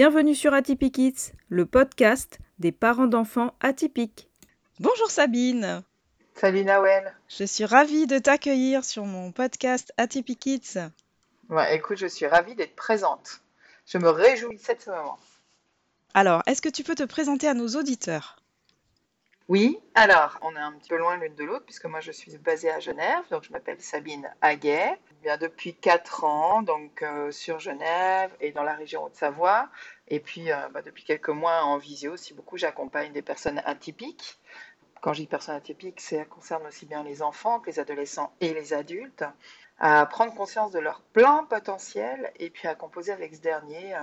Bienvenue sur Atypique Kids, le podcast des parents d'enfants atypiques. Bonjour Sabine. Salut Nawel. Je suis ravie de t'accueillir sur mon podcast Atypique Kids. Ouais, écoute, je suis ravie d'être présente. Je me réjouis de ce moment. Alors, est-ce que tu peux te présenter à nos auditeurs? Oui, alors, on est un petit peu loin l'une de l'autre puisque moi je suis basée à Genève, donc je m'appelle Sabine Haguet. Depuis 4 ans, donc euh, sur Genève et dans la région Haute-Savoie. Et puis euh, bah, depuis quelques mois en visio aussi beaucoup, j'accompagne des personnes atypiques. Quand je dis personnes atypiques, ça concerne aussi bien les enfants que les adolescents et les adultes à prendre conscience de leur plein potentiel et puis à composer avec ce dernier euh,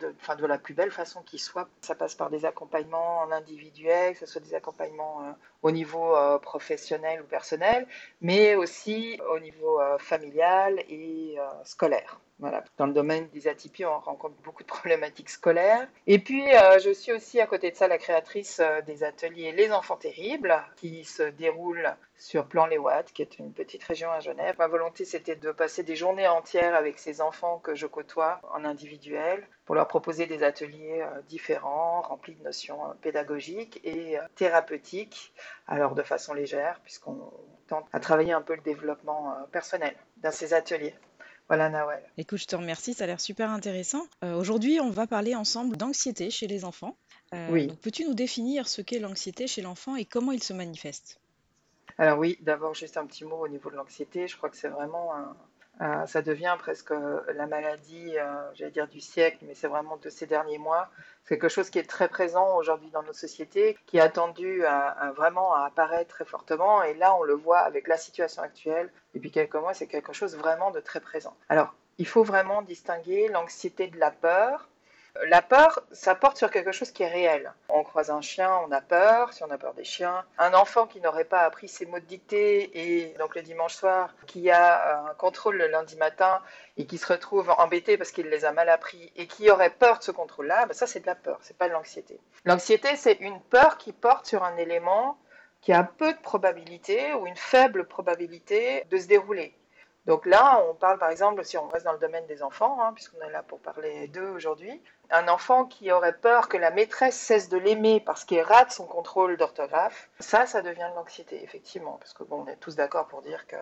de, de la plus belle façon qui soit. Ça passe par des accompagnements en individuel, que ce soit des accompagnements euh, au niveau euh, professionnel ou personnel, mais aussi au niveau familial et scolaire. Dans le domaine des atypies, on rencontre beaucoup de problématiques scolaires. Et puis, je suis aussi à côté de ça la créatrice des ateliers Les Enfants Terribles, qui se déroulent sur Plan les Watts, qui est une petite région à Genève. Ma volonté, c'était de passer des journées entières avec ces enfants que je côtoie en individuel pour leur proposer des ateliers euh, différents, remplis de notions euh, pédagogiques et euh, thérapeutiques, alors de façon légère, puisqu'on tente à travailler un peu le développement personnel dans ces ateliers. Voilà, Nawel. Écoute, je te remercie, ça a l'air super intéressant. Aujourd'hui, on va parler ensemble d'anxiété chez les enfants. oui. Peux-tu nous définir ce qu'est l'anxiété chez l'enfant et comment il se manifeste? Alors oui, d'abord juste un petit mot au niveau de l'anxiété. Je crois que c'est vraiment ça devient presque la maladie, euh, j'allais dire du siècle, mais c'est vraiment de ces derniers mois. C'est quelque chose qui est très présent aujourd'hui dans nos sociétés, qui est attendu à, vraiment à apparaître très fortement. Et là, on le voit avec la situation actuelle. Depuis quelques mois, c'est quelque chose vraiment de très présent. Alors, il faut vraiment distinguer l'anxiété de la peur. La peur, ça porte sur quelque chose qui est réel. On croise un chien, on a peur, si on a peur des chiens. Un enfant qui n'aurait pas appris ses mots de dictée et donc le dimanche soir, qui a un contrôle le lundi matin et qui se retrouve embêté parce qu'il les a mal appris et qui aurait peur de ce contrôle-là, ben ça c'est de la peur, c'est pas de l'anxiété. L'anxiété, c'est une peur qui porte sur un élément qui a peu de probabilité ou une faible probabilité de se dérouler. Donc là, on parle par exemple, si on reste dans le domaine des enfants, hein, puisqu'on est là pour parler d'eux aujourd'hui, un enfant qui aurait peur que la maîtresse cesse de l'aimer parce qu'il rate son contrôle d'orthographe, ça, ça devient de l'anxiété, effectivement, parce que bon, on est tous d'accord pour dire que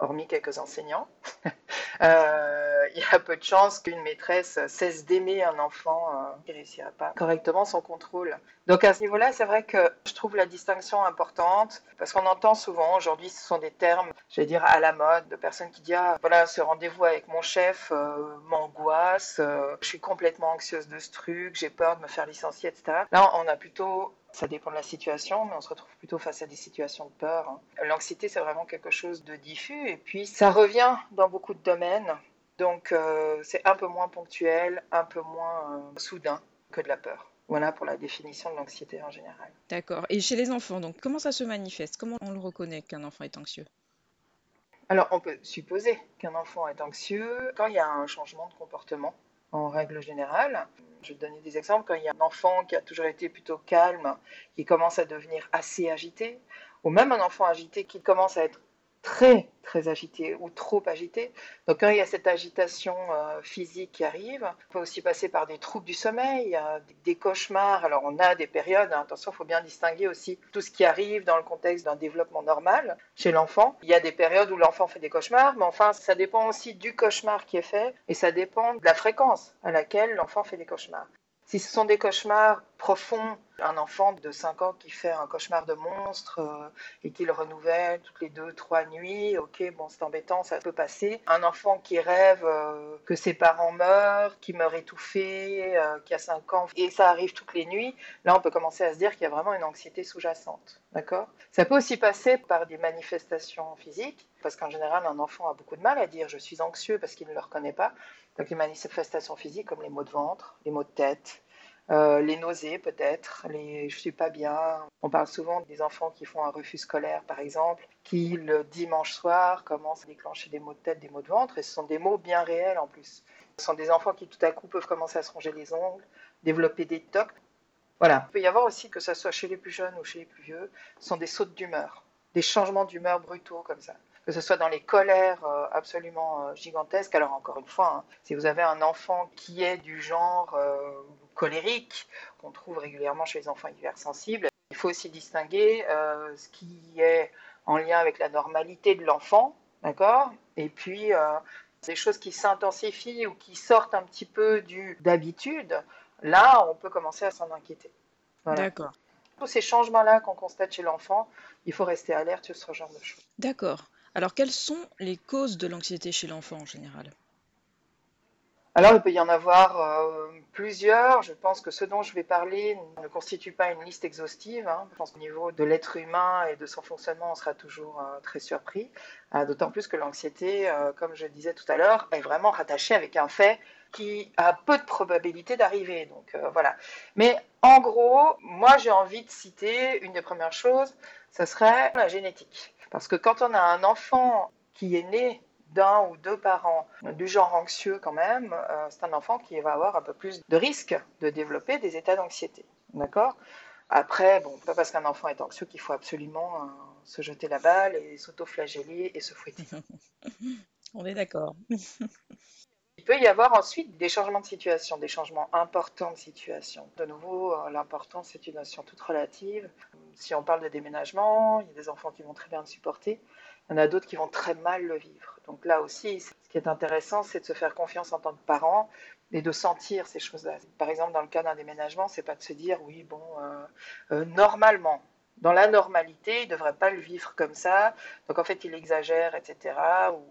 hormis quelques enseignants, euh, il y a peu de chances qu'une maîtresse cesse d'aimer un enfant euh, qui ne réussira pas correctement son contrôle. Donc à ce niveau-là, c'est vrai que je trouve la distinction importante parce qu'on entend souvent aujourd'hui, ce sont des termes, je vais dire à la mode, de personnes qui disent ah, voilà, ce rendez-vous avec mon chef euh, m'angoisse, je suis complètement anxieuse de ce truc, j'ai peur de me faire licencier, etc. Là, on a plutôt ça dépend de la situation, mais on se retrouve plutôt face à des situations de peur. Hein. L'anxiété, c'est vraiment quelque chose de diffus, et puis ça revient dans beaucoup de domaines. Donc euh, c'est un peu moins ponctuel, un peu moins euh, soudain que de la peur. Voilà pour la définition de l'anxiété en général. D'accord. Et chez les enfants, donc comment ça se manifeste? Comment on le reconnaît qu'un enfant est anxieux? Alors on peut supposer qu'un enfant est anxieux quand il y a un changement de comportement en règle générale. Je vais donner des exemples. Quand il y a un enfant qui a toujours été plutôt calme, qui commence à devenir assez agité, ou même un enfant agité qui commence à être très très agité ou trop agité. Donc quand il y a cette agitation euh, physique qui arrive, on peut aussi passer par des troubles du sommeil, des cauchemars. Alors on a des périodes, hein, attention, il faut bien distinguer aussi tout ce qui arrive dans le contexte d'un développement normal chez l'enfant. Il y a des périodes où l'enfant fait des cauchemars, mais enfin ça dépend aussi du cauchemar qui est fait et ça dépend de la fréquence à laquelle l'enfant fait des cauchemars. Si ce sont des cauchemars profonds, un enfant de 5 ans qui fait un cauchemar de monstre euh, et qui le renouvelle toutes les 2-3 nuits, ok, bon, c'est embêtant, ça peut passer. Un enfant qui rêve euh, que ses parents meurent, qui meurt étouffé, euh, qui a 5 ans, et ça arrive toutes les nuits, là on peut commencer à se dire qu'il y a vraiment une anxiété sous-jacente. D'accord? Ça peut aussi passer par des manifestations physiques, parce qu'en général, un enfant a beaucoup de mal à dire je suis anxieux parce qu'il ne le reconnaît pas. Donc les manifestations physiques comme les maux de ventre, les maux de tête, euh, les nausées peut-être, les je suis pas bien. On parle souvent des enfants qui font un refus scolaire par exemple, qui le dimanche soir commencent à déclencher des maux de tête, des maux de ventre, et ce sont des maux bien réels en plus. Ce sont des enfants qui tout à coup peuvent commencer à se ronger les ongles, développer des tocs. Voilà. Il peut y avoir aussi, que ce soit chez les plus jeunes ou chez les plus vieux, ce sont des sautes d'humeur, des changements d'humeur brutaux comme ça. que ce soit dans les colères euh, absolument euh, gigantesques. Alors encore une fois, hein, si vous avez un enfant qui est du genre colérique, qu'on trouve régulièrement chez les enfants hypersensibles, il faut aussi distinguer ce qui est en lien avec la normalité de l'enfant, d'accord? Et puis des choses qui s'intensifient ou qui sortent un petit peu du d'habitude, là, on peut commencer à s'en inquiéter. D'accord. Tous ces changements-là qu'on constate chez l'enfant, il faut rester alerte sur ce genre de choses. D'accord. Alors, quelles sont les causes de l'anxiété chez l'enfant en général? Alors, il peut y en avoir euh, plusieurs. Je pense que ce dont je vais parler ne constitue pas une liste exhaustive. Hein. Je pense qu'au niveau de l'être humain et de son fonctionnement, on sera toujours euh, très surpris. Euh, d'autant plus que l'anxiété, comme je disais tout à l'heure, est vraiment rattachée avec un fait qui a peu de probabilité d'arriver. Donc voilà. Mais en gros, moi j'ai envie de citer une des premières choses, ce serait la génétique. Parce que quand on a un enfant qui est né d'un ou deux parents du genre anxieux quand même, euh, c'est un enfant qui va avoir un peu plus de risque de développer des états d'anxiété. D'accord? Après, bon, pas parce qu'un enfant est anxieux qu'il faut absolument euh, se jeter la balle et s'auto-flageller et se fouetter. On est d'accord. Il peut y avoir ensuite des changements de situation, des changements importants de situation. De nouveau, euh, l'important, c'est une notion toute relative. Si on parle de déménagement, il y a des enfants qui vont très bien le supporter. Il y en a d'autres qui vont très mal le vivre. Donc là aussi, ce qui est intéressant, c'est de se faire confiance en tant que parent et de sentir ces choses-là. Par exemple, dans le cas d'un déménagement, c'est pas de se dire oui, bon, euh, euh, normalement, dans la normalité, il ne devrait pas le vivre comme ça. Donc en fait, il exagère, etc.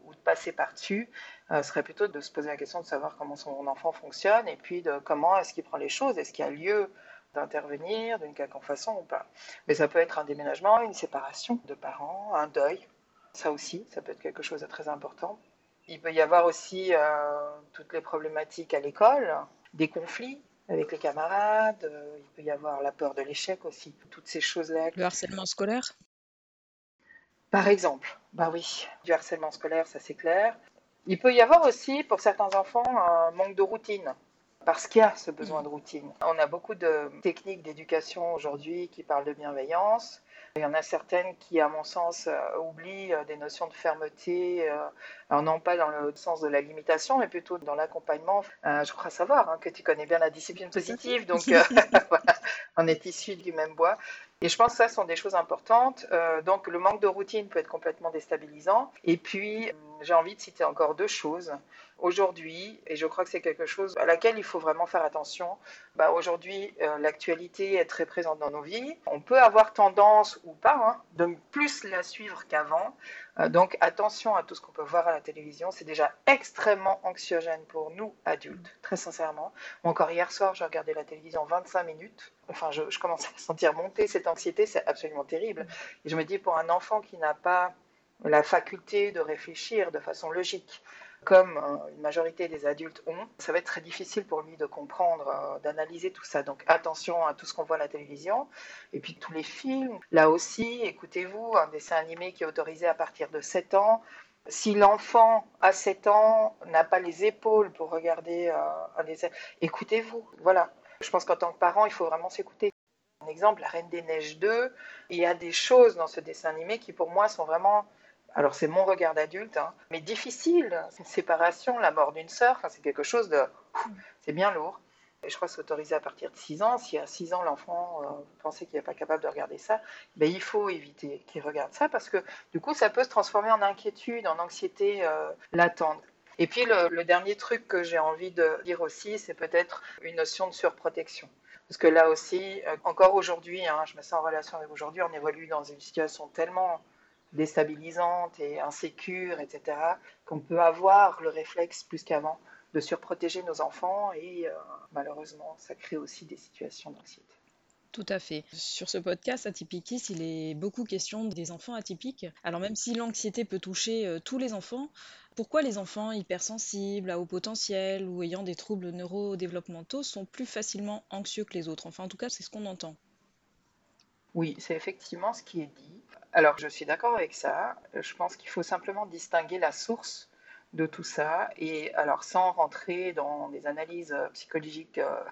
Ou, de passer par-dessus. Euh, ce serait plutôt de se poser la question de savoir comment son enfant fonctionne et puis de comment est-ce qu'il prend les choses. Est-ce qu'il y a lieu d'intervenir d'une quelconque façon ou pas? Mais ça peut être un déménagement, une séparation de parents, un deuil, ça aussi, ça peut être quelque chose de très important. Il peut y avoir aussi euh, toutes les problématiques à l'école, des conflits avec les camarades, euh, il peut y avoir la peur de l'échec aussi, toutes ces choses-là. Le harcèlement scolaire? Par exemple, bah oui, du harcèlement scolaire, ça c'est clair. Il peut y avoir aussi, pour certains enfants, un manque de routine parce qu'il y a ce besoin de routine. On a beaucoup de techniques d'éducation aujourd'hui qui parlent de bienveillance, il y en a certaines qui, à mon sens, euh, oublient euh, des notions de fermeté, euh, alors non pas dans le sens de la limitation, mais plutôt dans l'accompagnement. je crois savoir hein, que tu connais bien la discipline positive, donc voilà, on est issus du même bois. Et je pense que ça sont des choses importantes. donc le manque de routine peut être complètement déstabilisant. Et puis, j'ai envie de citer encore deux choses aujourd'hui, et je crois que c'est quelque chose à laquelle il faut vraiment faire attention. Bah, aujourd'hui, euh, l'actualité est très présente dans nos vies. On peut avoir tendance ou pas hein, de plus la suivre qu'avant. Euh, donc attention à tout ce qu'on peut voir à la télévision. C'est déjà extrêmement anxiogène pour nous adultes, très sincèrement. Encore hier soir, j'ai regardé la télévision 25 minutes. Enfin, je, je commence à sentir monter cette anxiété. C'est absolument terrible. Et je me dis, pour un enfant qui n'a pas la faculté de réfléchir de façon logique, comme euh, une majorité des adultes ont, ça va être très difficile pour lui de comprendre, euh, d'analyser tout ça. Donc attention à tout ce qu'on voit à la télévision. Et puis tous les films. Là aussi, écoutez-vous, un dessin animé qui est autorisé à partir de 7 ans. Si l'enfant à 7 ans n'a pas les épaules pour regarder euh, un dessin, écoutez-vous. Voilà. Je pense qu'en tant que parent, il faut vraiment s'écouter. Un exemple, La Reine des Neiges 2, il y a des choses dans ce dessin animé qui pour moi sont vraiment alors c'est mon regard d'adulte, hein, mais difficile. Une séparation, la mort d'une sœur, c'est quelque chose de... C'est bien lourd. Et je crois que c'est autorisé à partir de 6 ans. Si à 6 ans, l'enfant euh, pensait qu'il n'est pas capable de regarder ça, ben, il faut éviter qu'il regarde ça parce que du coup, ça peut se transformer en inquiétude, en anxiété euh, latente. Et puis le, dernier truc que j'ai envie de dire aussi, c'est peut-être une notion de surprotection. Parce que là aussi, euh, encore aujourd'hui, hein, je me sens en relation avec aujourd'hui, on évolue dans une situation tellement déstabilisante et insécure, etc., qu'on peut avoir le réflexe plus qu'avant de surprotéger nos enfants et euh, malheureusement, ça crée aussi des situations d'anxiété. Tout à fait. Sur ce podcast Atypiquis, il est beaucoup question des enfants atypiques. Alors même si l'anxiété peut toucher euh, tous les enfants, pourquoi les enfants hypersensibles, à haut potentiel ou ayant des troubles neurodéveloppementaux sont plus facilement anxieux que les autres? Enfin en tout cas c'est ce qu'on entend. Oui, c'est effectivement ce qui est dit. Alors, je suis d'accord avec ça. Je pense qu'il faut simplement distinguer la source de tout ça. Et alors, sans rentrer dans des analyses euh, psychologiques euh,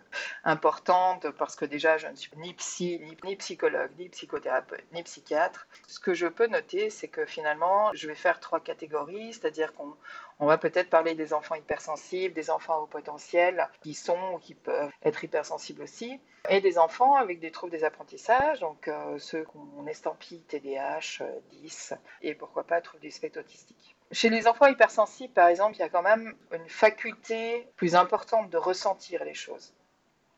importantes, parce que déjà, je ne suis ni psy, ni, psychologue, ni psychothérapeute, ni psychiatre, ce que je peux noter, c'est que finalement, je vais faire trois catégories, c'est-à-dire qu'on on va peut-être parler des enfants hypersensibles, des enfants au potentiel qui sont ou qui peuvent être hypersensibles aussi, et des enfants avec des troubles des apprentissages, donc euh, ceux qu'on estampille TDAH, 10, et pourquoi pas troubles du spectre autistique. Chez les enfants hypersensibles, par exemple, il y a quand même une faculté plus importante de ressentir les choses.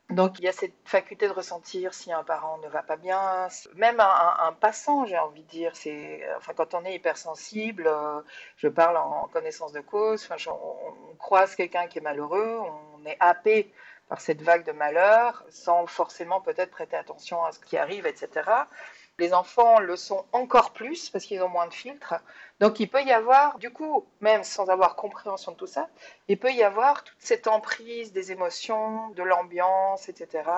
Donc il y a cette faculté de ressentir si un parent ne va pas bien, même un, passant, j'ai envie de dire. C'est, quand on est hypersensible, euh, je parle en connaissance de cause. On, croise quelqu'un qui est malheureux, on est happé par cette vague de malheur, sans forcément peut-être prêter attention à ce qui arrive, etc. Les enfants le sont encore plus parce qu'ils ont moins de filtres. Donc il peut y avoir, du coup, même sans avoir compréhension de tout ça, il peut y avoir toute cette emprise des émotions, de l'ambiance, etc.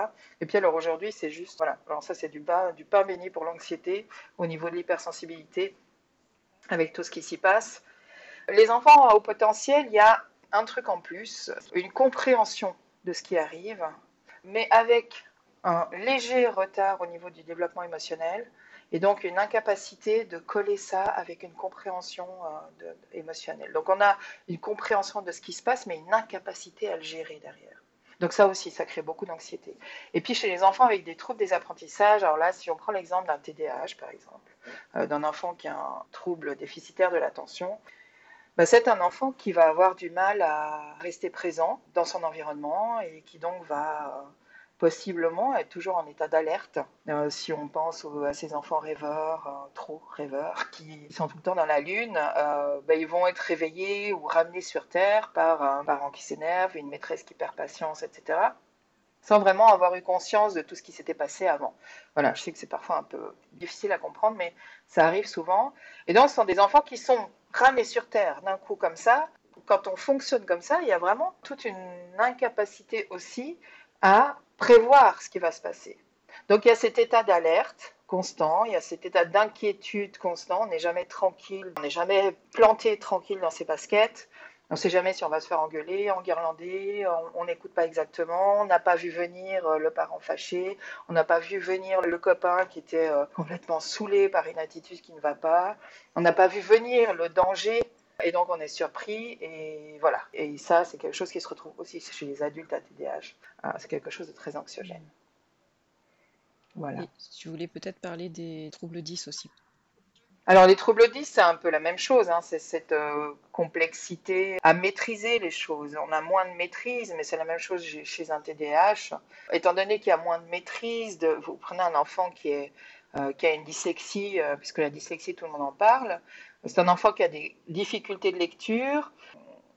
Et puis alors aujourd'hui, c'est juste, voilà, alors ça c'est du, du pain béni pour l'anxiété au niveau de l'hypersensibilité, avec tout ce qui s'y passe. Les enfants à haut potentiel, il y a un truc en plus, une compréhension de ce qui arrive, mais avec un léger retard au niveau du développement émotionnel et donc une incapacité de coller ça avec une compréhension euh, émotionnelle. Donc on a une compréhension de ce qui se passe, mais une incapacité à le gérer derrière. Donc ça aussi, ça crée beaucoup d'anxiété. Et puis chez les enfants avec des troubles des apprentissages, alors là, si on prend l'exemple d'un TDAH, par exemple, euh, d'un enfant qui a un trouble déficitaire de l'attention, bah, c'est un enfant qui va avoir du mal à rester présent dans son environnement et qui donc va possiblement être toujours en état d'alerte. Euh, si on pense à ces enfants rêveurs, euh, trop rêveurs, qui sont tout le temps dans la lune, euh, ben, ils vont être réveillés ou ramenés sur Terre par un parent qui s'énerve, une maîtresse qui perd patience, etc. Sans vraiment avoir eu conscience de tout ce qui s'était passé avant. Voilà, je sais que c'est parfois un peu difficile à comprendre, mais ça arrive souvent. Et donc, ce sont des enfants qui sont ramenés sur Terre d'un coup comme ça. Quand on fonctionne comme ça, il y a vraiment toute une incapacité aussi à prévoir ce qui va se passer. Donc il y a cet état d'alerte constant, il y a cet état d'inquiétude constant, on n'est jamais tranquille, on n'est jamais planté tranquille dans ses baskets. On ne sait jamais si on va se faire engueuler, enguirlander, on n'écoute pas exactement, on n'a pas vu venir euh, le parent fâché, on n'a pas vu venir le copain qui était euh, complètement saoulé par une attitude qui ne va pas, on n'a pas vu venir le danger et donc on est surpris et voilà. Et ça, c'est quelque chose qui se retrouve aussi chez les adultes à TDAH. Ah, c'est quelque chose de très anxiogène. Voilà. tu voulais peut-être parler des troubles 10 aussi. Alors les troubles 10, c'est un peu la même chose, hein. c'est cette euh, complexité à maîtriser les choses. On a moins de maîtrise, mais c'est la même chose chez un TDAH. Étant donné qu'il y a moins de maîtrise, de, vous prenez un enfant qui, est, qui a une dyslexie, euh, puisque la dyslexie, tout le monde en parle, c'est un enfant qui a des difficultés de lecture.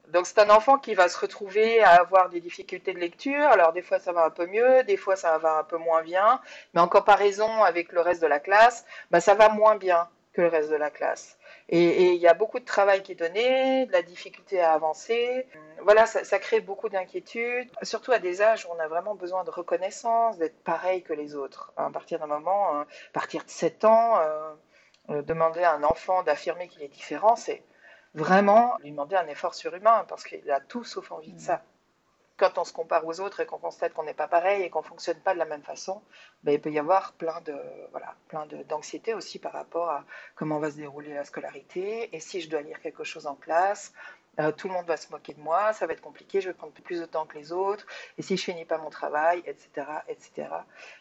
Donc c'est un enfant qui va se retrouver à avoir des difficultés de lecture. Alors des fois ça va un peu mieux, des fois ça va un peu moins bien, mais en comparaison avec le reste de la classe, bah, ça va moins bien que le reste de la classe. Et il y a beaucoup de travail qui est donné, de la difficulté à avancer. Voilà, ça, crée beaucoup d'inquiétudes, surtout à des âges où on a vraiment besoin de reconnaissance, d'être pareil que les autres. À partir d'un moment, à partir de 7 ans, euh, euh, demander à un enfant d'affirmer qu'il est différent, c'est vraiment lui demander un effort surhumain, parce qu'il a tout sauf envie de ça. Quand on se compare aux autres et qu'on constate qu'on n'est pas pareil et qu'on ne fonctionne pas de la même façon, ben, il peut y avoir plein plein d'anxiété aussi par rapport à comment va se dérouler la scolarité et si je dois lire quelque chose en classe, euh, tout le monde va se moquer de moi, ça va être compliqué, je vais prendre plus de temps que les autres, et si je finis pas mon travail, etc., etc.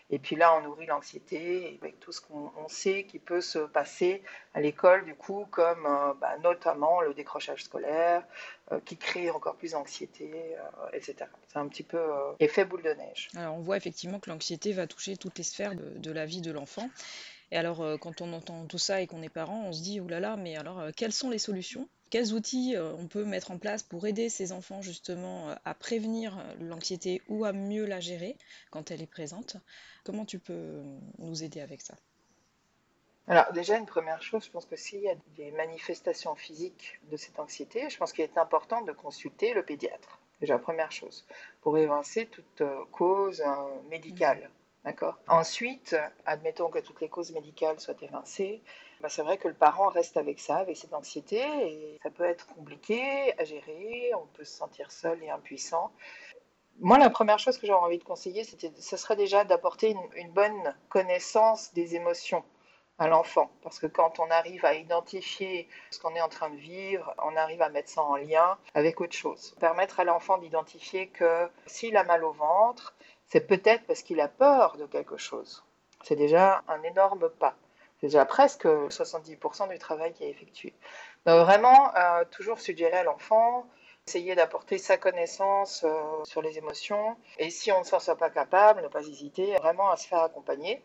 Et puis là, on nourrit l'anxiété avec tout ce qu'on sait qui peut se passer à l'école, du coup, comme euh, bah, notamment le décrochage scolaire, euh, qui crée encore plus d'anxiété, etc. C'est un petit peu effet boule de neige. Alors, on voit effectivement que l'anxiété va toucher toutes les sphères de, de la vie de l'enfant. Et alors, quand on entend tout ça et qu'on est parent, on se dit, là, mais alors, quelles sont les solutions? Quels outils euh, on peut mettre en place pour aider ces enfants justement euh, à prévenir euh, l'anxiété ou à mieux la gérer quand elle est présente? Comment tu peux nous aider avec ça? Alors déjà, une première chose, je pense que s'il y a des manifestations physiques de cette anxiété, je pense qu'il est important de consulter le pédiatre. Déjà, première chose, pour évincer toute cause médicale. D'accord Ensuite, admettons que toutes les causes médicales soient évincées, bah, c'est vrai que le parent reste avec ça, avec cette anxiété, et ça peut être compliqué à gérer, on peut se sentir seul et impuissant. Moi, la première chose que j'aurais envie de conseiller, c'était, ce serait déjà d'apporter une, bonne connaissance des émotions à l'enfant. Parce que quand on arrive à identifier ce qu'on est en train de vivre, on arrive à mettre ça en lien avec autre chose. Permettre à l'enfant d'identifier que s'il a mal au ventre, c'est peut-être parce qu'il a peur de quelque chose. C'est déjà un énorme pas. C'est déjà presque 70% du travail qui est effectué. Donc vraiment, euh, toujours suggérer à l'enfant, essayer d'apporter sa connaissance euh, sur les émotions. Et si on ne s'en sent pas capable, ne pas hésiter vraiment à se faire accompagner.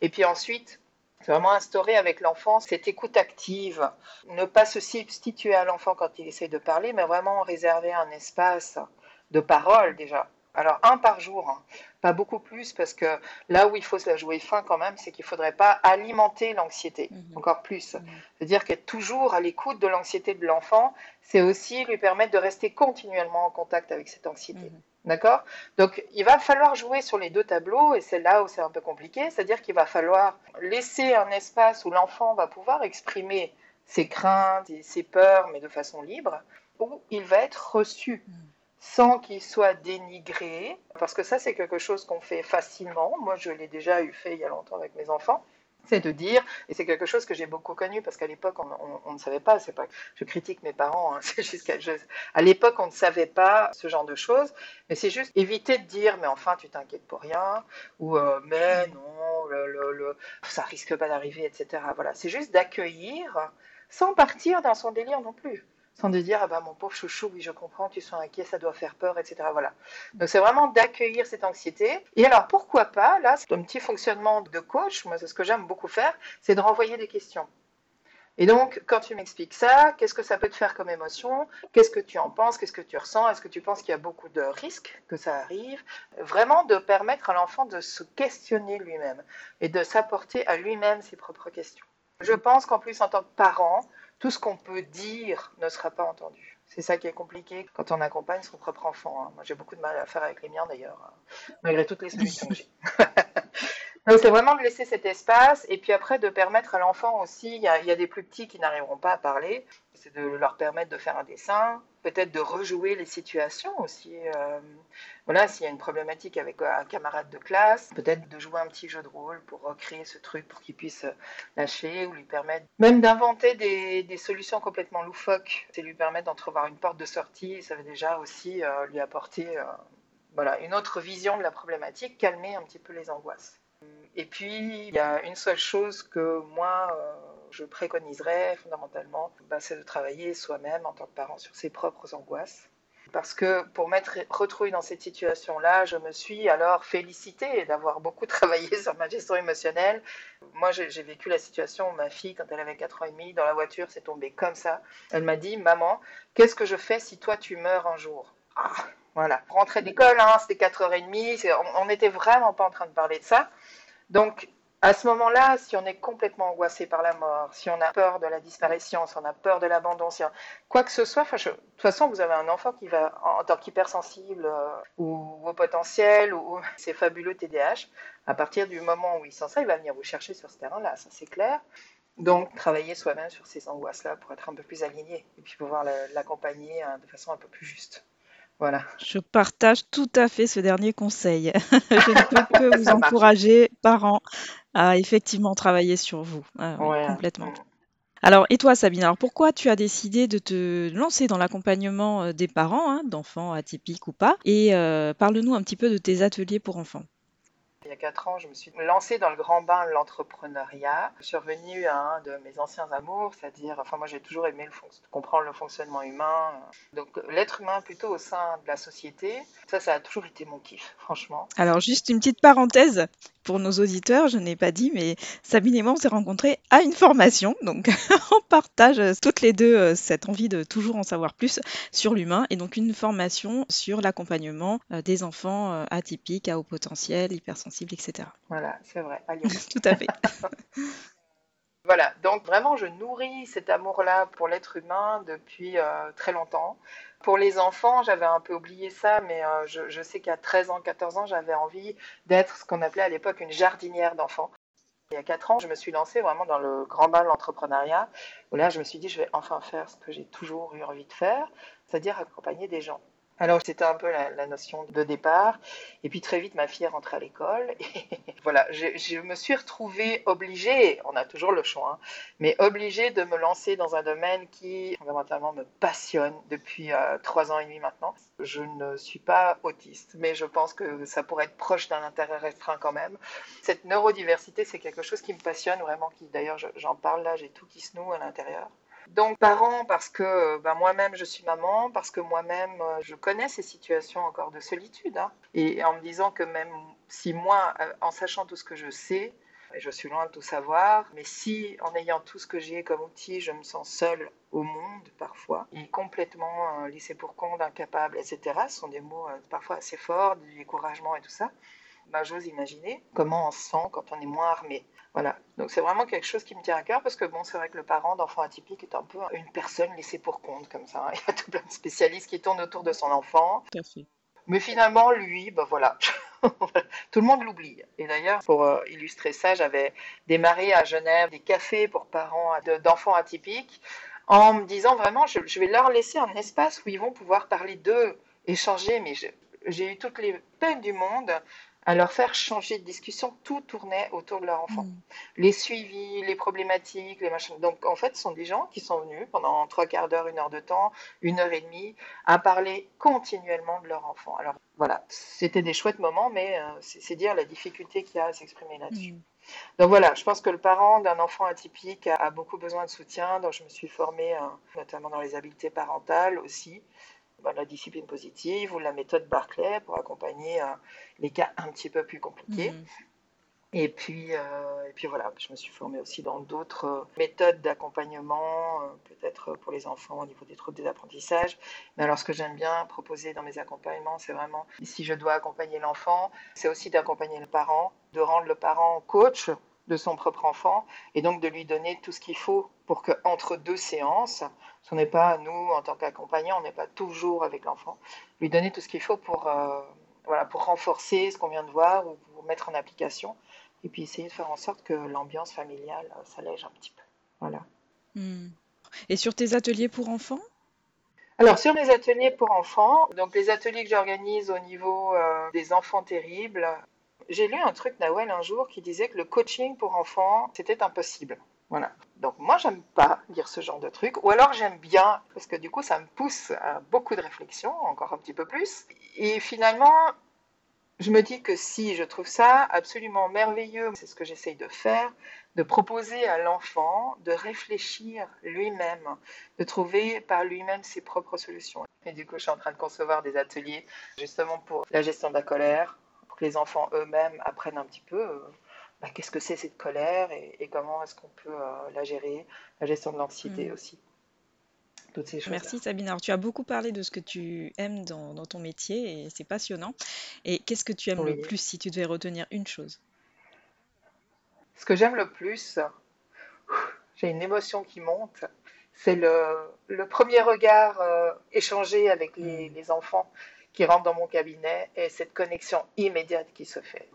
Et puis ensuite, c'est vraiment instaurer avec l'enfant cette écoute active, ne pas se substituer à l'enfant quand il essaie de parler, mais vraiment réserver un espace de parole déjà. Alors un par jour, hein. pas beaucoup plus, parce que là où il faut se la jouer fin quand même, c'est qu'il ne faudrait pas alimenter l'anxiété, mhm. encore plus. Mhm. C'est-à-dire qu'être toujours à l'écoute de l'anxiété de l'enfant, c'est aussi lui permettre de rester continuellement en contact avec cette anxiété. Mhm. D'accord? Donc il va falloir jouer sur les deux tableaux, et c'est là où c'est un peu compliqué, c'est-à-dire qu'il va falloir laisser un espace où l'enfant va pouvoir exprimer ses craintes et ses peurs, mais de façon libre, où il va être reçu sans qu'il soit dénigré, parce que ça c'est quelque chose qu'on fait facilement. Moi je l'ai déjà eu fait il y a longtemps avec mes enfants. C'est de dire, et c'est quelque chose que j'ai beaucoup connu parce qu'à l'époque on, ne savait pas, c'est pas, je critique mes parents, hein, c'est à l'époque on ne savait pas ce genre de choses, mais c'est juste éviter de dire mais enfin tu t'inquiètes pour rien ou euh, mais non ça risque pas d'arriver etc. Voilà, c'est juste d'accueillir sans partir dans son délire non plus sans dire ah bah mon pauvre chouchou oui je comprends tu sois inquiet ça doit faire peur etc voilà. Donc c'est vraiment d'accueillir cette anxiété. Et alors pourquoi pas là c'est un petit fonctionnement de coach moi c'est ce que j'aime beaucoup faire c'est de renvoyer des questions. Et donc, quand tu m'expliques ça, qu'est-ce que ça peut te faire comme émotion? Qu'est-ce que tu en penses? Qu'est-ce que tu ressens? Est-ce que tu penses qu'il y a beaucoup de risques que ça arrive? Vraiment de permettre à l'enfant de se questionner lui-même et de s'apporter à lui-même ses propres questions. Je pense qu'en plus, en tant que parent, tout ce qu'on peut dire ne sera pas entendu. C'est ça qui est compliqué quand on accompagne son propre enfant. Hein. Moi, j'ai beaucoup de mal à faire avec les miens d'ailleurs, hein, malgré toutes les solutions que j'ai. Donc, c'est vraiment de laisser cet espace et puis après de permettre à l'enfant aussi, il y, a, des plus petits qui n'arriveront pas à parler, c'est de leur permettre de faire un dessin, peut-être de rejouer les situations aussi. Euh, voilà, s'il y a une problématique avec un camarade de classe, peut-être de jouer un petit jeu de rôle pour recréer ce truc pour qu'il puisse lâcher ou lui permettre même d'inventer des, solutions complètement loufoques. C'est lui permettre d'entrevoir une porte de sortie, ça va déjà aussi euh, lui apporter euh, voilà, une autre vision de la problématique, calmer un petit peu les angoisses. Et puis, il y a une seule chose que moi, euh, je préconiserais fondamentalement, bah, c'est de travailler soi-même en tant que parent sur ses propres angoisses. Parce que pour m'être retrouvée dans cette situation-là, je me suis alors félicitée d'avoir beaucoup travaillé sur ma gestion émotionnelle. Moi, j'ai vécu la situation où ma fille, quand elle avait 4 ans et demi, dans la voiture, c'est tombé comme ça. Elle m'a dit, maman, qu'est-ce que je fais si toi tu meurs un jour? Ah, Voilà. Rentrée d'école, hein, c'était 4h30, on n'était vraiment pas en train de parler de ça. Donc, à ce moment-là, si on est complètement angoissé par la mort, si on a peur de la disparition, si on a peur de l'abandon, si quoi que ce soit, de toute façon, vous avez un enfant qui va, en, tant qu'hypersensible euh, ou, au potentiel, ou, c'est fabuleux TDAH, à partir du moment où il sent ça, il va venir vous chercher sur ce terrain-là, ça c'est clair. Donc, travailler soi-même sur ces angoisses-là pour être un peu plus aligné et puis pouvoir l'accompagner hein, de façon un peu plus juste. Voilà. Je partage tout à fait ce dernier conseil. Je ne peux que vous encourager, parents, à effectivement travailler sur vous. Ah complètement. Alors, et toi, Sabine, alors pourquoi tu as décidé de te lancer dans l'accompagnement euh, des parents, hein, d'enfants atypiques ou pas? Et euh, parle-nous un petit peu de tes ateliers pour enfants. Il y a quatre ans, je me suis lancée dans le grand bain de l'entrepreneuriat. Je suis revenue à un de mes anciens amours, c'est-à-dire, enfin moi j'ai toujours aimé le comprendre le fonctionnement humain. Donc l'être humain plutôt au sein de la société, ça, ça a toujours été mon kiff, franchement. Alors juste une petite parenthèse, pour nos auditeurs, je n'ai pas dit, mais Sabine et moi, on s'est rencontrés à une formation. Donc, on partage toutes les deux euh, cette envie de toujours en savoir plus sur l'humain. Et donc, une formation sur l'accompagnement euh, des enfants euh, atypiques, à haut potentiel, hypersensibles, etc. Voilà, c'est vrai. Tout à fait. Voilà, donc vraiment, je nourris cet amour-là pour l'être humain depuis très longtemps. Pour les enfants, j'avais un peu oublié ça, mais euh, je, sais qu'à 13 ans, 14 ans, j'avais envie d'être ce qu'on appelait à l'époque une jardinière d'enfants. Il y a quatre ans, je me suis lancée vraiment dans le grand bain de l'entrepreneuriat, où là, je me suis dit, je vais enfin faire ce que j'ai toujours eu envie de faire, c'est-à-dire accompagner des gens. Alors c'était un peu la, notion de départ. Et puis très vite, ma fille est rentrée à l'école. Voilà, je, me suis retrouvée obligée, on a toujours le choix, hein, mais obligée de me lancer dans un domaine qui fondamentalement me passionne depuis euh, trois ans et demi maintenant. Je ne suis pas autiste, mais je pense que ça pourrait être proche d'un intérêt restreint quand même. Cette neurodiversité, c'est quelque chose qui me passionne vraiment, qui d'ailleurs j'en parle là, j'ai tout qui se noue à l'intérieur. Donc parents parce que ben, moi-même je suis maman, parce que moi-même euh, je connais ces situations encore de solitude. Hein. et en me disant que même si moi, euh, en sachant tout ce que je sais, je suis loin de tout savoir, mais si en ayant tout ce que j'ai comme outil, je me sens seule au monde parfois, et complètement laissée pour compte, incapable, etc., ce sont des mots parfois assez forts, du découragement et tout ça, bah, j'ose imaginer comment on se sent quand on est moins armé. Voilà. Donc c'est vraiment quelque chose qui me tient à cœur parce que bon, c'est vrai que le parent d'enfant atypique est un peu une personne laissée pour compte comme ça. Il y a tout plein de spécialistes qui tournent autour de son enfant. Mais finalement, lui, ben voilà, tout le monde l'oublie. Et d'ailleurs, pour euh, illustrer ça, j'avais démarré à Genève des cafés pour parents d'enfants atypiques en me disant vraiment, je, vais leur laisser un espace où ils vont pouvoir parler d'eux, échanger. Mais j'ai eu toutes les peines du monde à leur faire changer de discussion, tout tournait autour de leur enfant. Mm. Les suivis, les problématiques, les machins. Donc en fait, ce sont des gens qui sont venus pendant trois quarts d'heure, une heure de temps, une heure et demie, à parler continuellement de leur enfant. Alors voilà, c'était des chouettes moments, mais euh, c'est dire la difficulté qu'il y a à s'exprimer là-dessus. Mm. Donc voilà, je pense que le parent d'un enfant atypique a, beaucoup besoin de soutien. Donc je me suis formée, euh, notamment dans les habiletés parentales aussi. Bah, la discipline positive ou la méthode Barclay pour accompagner euh, les cas un petit peu plus compliqués. Mhm. Et puis, euh, et puis voilà, je me suis formée aussi dans d'autres euh, méthodes d'accompagnement, peut-être pour les enfants au niveau des troubles des apprentissages. Mais alors, ce que j'aime bien proposer dans mes accompagnements, c'est vraiment, si je dois accompagner l'enfant, c'est aussi d'accompagner le parent, de rendre le parent coach de son propre enfant et donc de lui donner tout ce qu'il faut pour que entre deux séances, ce n'est pas nous en tant qu'accompagnants, on n'est pas toujours avec l'enfant, lui donner tout ce qu'il faut pour euh, voilà pour renforcer ce qu'on vient de voir ou pour mettre en application et puis essayer de faire en sorte que l'ambiance familiale euh, s'allège un petit peu. Voilà. Hmm. Et sur tes ateliers pour enfants? Alors sur mes ateliers pour enfants, donc les ateliers que j'organise au niveau euh, des enfants terribles, j'ai lu un truc, Nawel, un jour, qui disait que le coaching pour enfants, c'était impossible. Voilà. Donc moi, j'aime pas dire ce genre de truc, ou alors j'aime bien, parce que du coup, ça me pousse à beaucoup de réflexion, encore un petit peu plus. Et finalement, je me dis que si je trouve ça absolument merveilleux, c'est ce que j'essaye de faire, de proposer à l'enfant de réfléchir lui-même, de trouver par lui-même ses propres solutions. Et du coup, je suis en train de concevoir des ateliers justement pour la gestion de la colère, que les enfants eux-mêmes apprennent un petit peu euh, bah, qu'est-ce que c'est cette colère et, comment est-ce qu'on peut euh, la gérer, la gestion de l'anxiété mm. aussi. Toutes ces choses Merci Sabine. Alors tu as beaucoup parlé de ce que tu aimes dans, ton métier et c'est passionnant. Et qu'est-ce que tu aimes le plus si tu devais retenir une chose? Ce que j'aime le plus, j'ai une émotion qui monte, c'est le, premier regard euh, échangé avec les, mm. les enfants qui rentre dans mon cabinet et cette connexion immédiate qui se fait.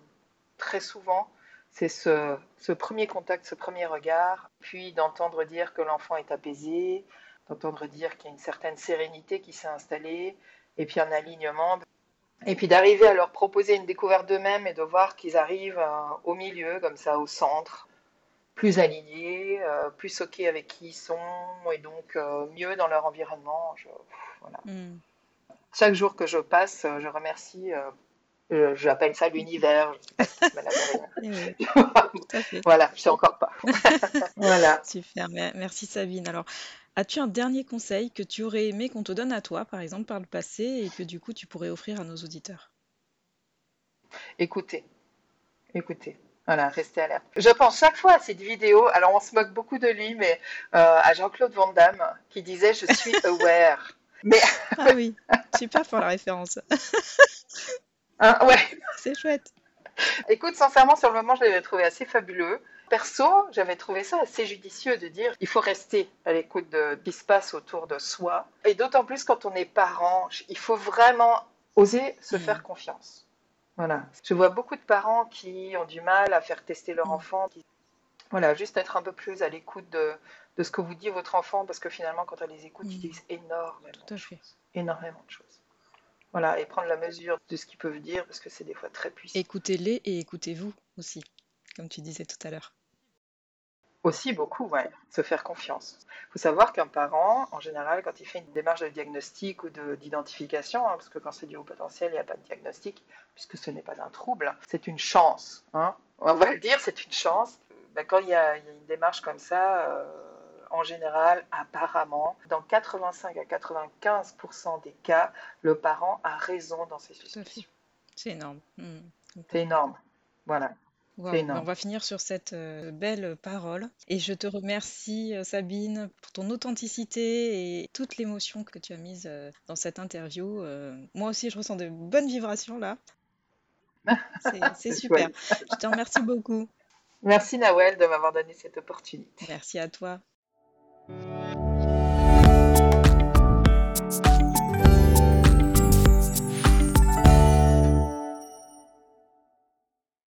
Très souvent, c'est ce, premier contact, ce premier regard, puis d'entendre dire que l'enfant est apaisé, d'entendre dire qu'il y a une certaine sérénité qui s'est installée, et puis un alignement, et puis d'arriver à leur proposer une découverte d'eux-mêmes et de voir qu'ils arrivent euh, au milieu, comme ça, au centre, plus alignés, euh, plus OK avec qui ils sont, et donc euh, mieux dans leur environnement. voilà. Hmm chaque jour que je passe, euh, je remercie. Euh, euh, j'appelle ça l'univers. voilà, je sais encore pas. voilà. Super, merci Sabine. Alors, as-tu un dernier conseil que tu aurais aimé qu'on te donne à toi, par exemple, par le passé, et que du coup tu pourrais offrir à nos auditeurs? Écoutez, écoutez. Voilà, restez alerte. Je pense chaque fois à cette vidéo, alors on se moque beaucoup de lui, mais à Jean-Claude Van Damme qui disait Je suis aware. Mais... ah oui, super pour la référence. Ah, ouais. C'est chouette. Écoute, sincèrement, sur le moment, je l'avais trouvé assez fabuleux. Perso, j'avais trouvé ça assez judicieux de dire il faut rester à l'écoute de ce qui se passe autour de soi. Et d'autant plus quand on est parent, il faut vraiment oser se mm. faire confiance. Voilà. Je vois beaucoup de parents qui ont du mal à faire tester leur mm. enfant, Voilà, juste être un peu plus à l'écoute de, de, ce que vous dit votre enfant, parce que finalement, quand elle les écoute, ils mmh. disent énormément, Tout à fait. énormément de choses. Voilà, et prendre la mesure de ce qu'ils peuvent dire, parce que c'est des fois très puissant. Écoutez-les et écoutez-vous aussi, comme tu disais tout à l'heure. Aussi beaucoup, ouais, se faire confiance. Il faut savoir qu'un parent, en général, quand il fait une démarche de diagnostic ou d'identification, hein, parce que quand c'est du haut potentiel, il n'y a pas de diagnostic, puisque ce n'est pas un trouble, c'est une chance. Hein. On va le dire, c'est une chance. Ben, quand il y, a, une démarche comme ça, euh, en général, apparemment, dans 85 à 95% des cas, le parent a raison dans ses suspicions. C'est énorme. Hmm. C'est énorme. Voilà. On va finir sur cette euh, belle parole. Et je te remercie, euh, Sabine, pour ton authenticité et toute l'émotion que tu as mise euh, dans cette interview. moi aussi, je ressens de bonnes vibrations là. C'est super. Je te remercie beaucoup. Merci, Nawel, de m'avoir donné cette opportunité. Merci à toi.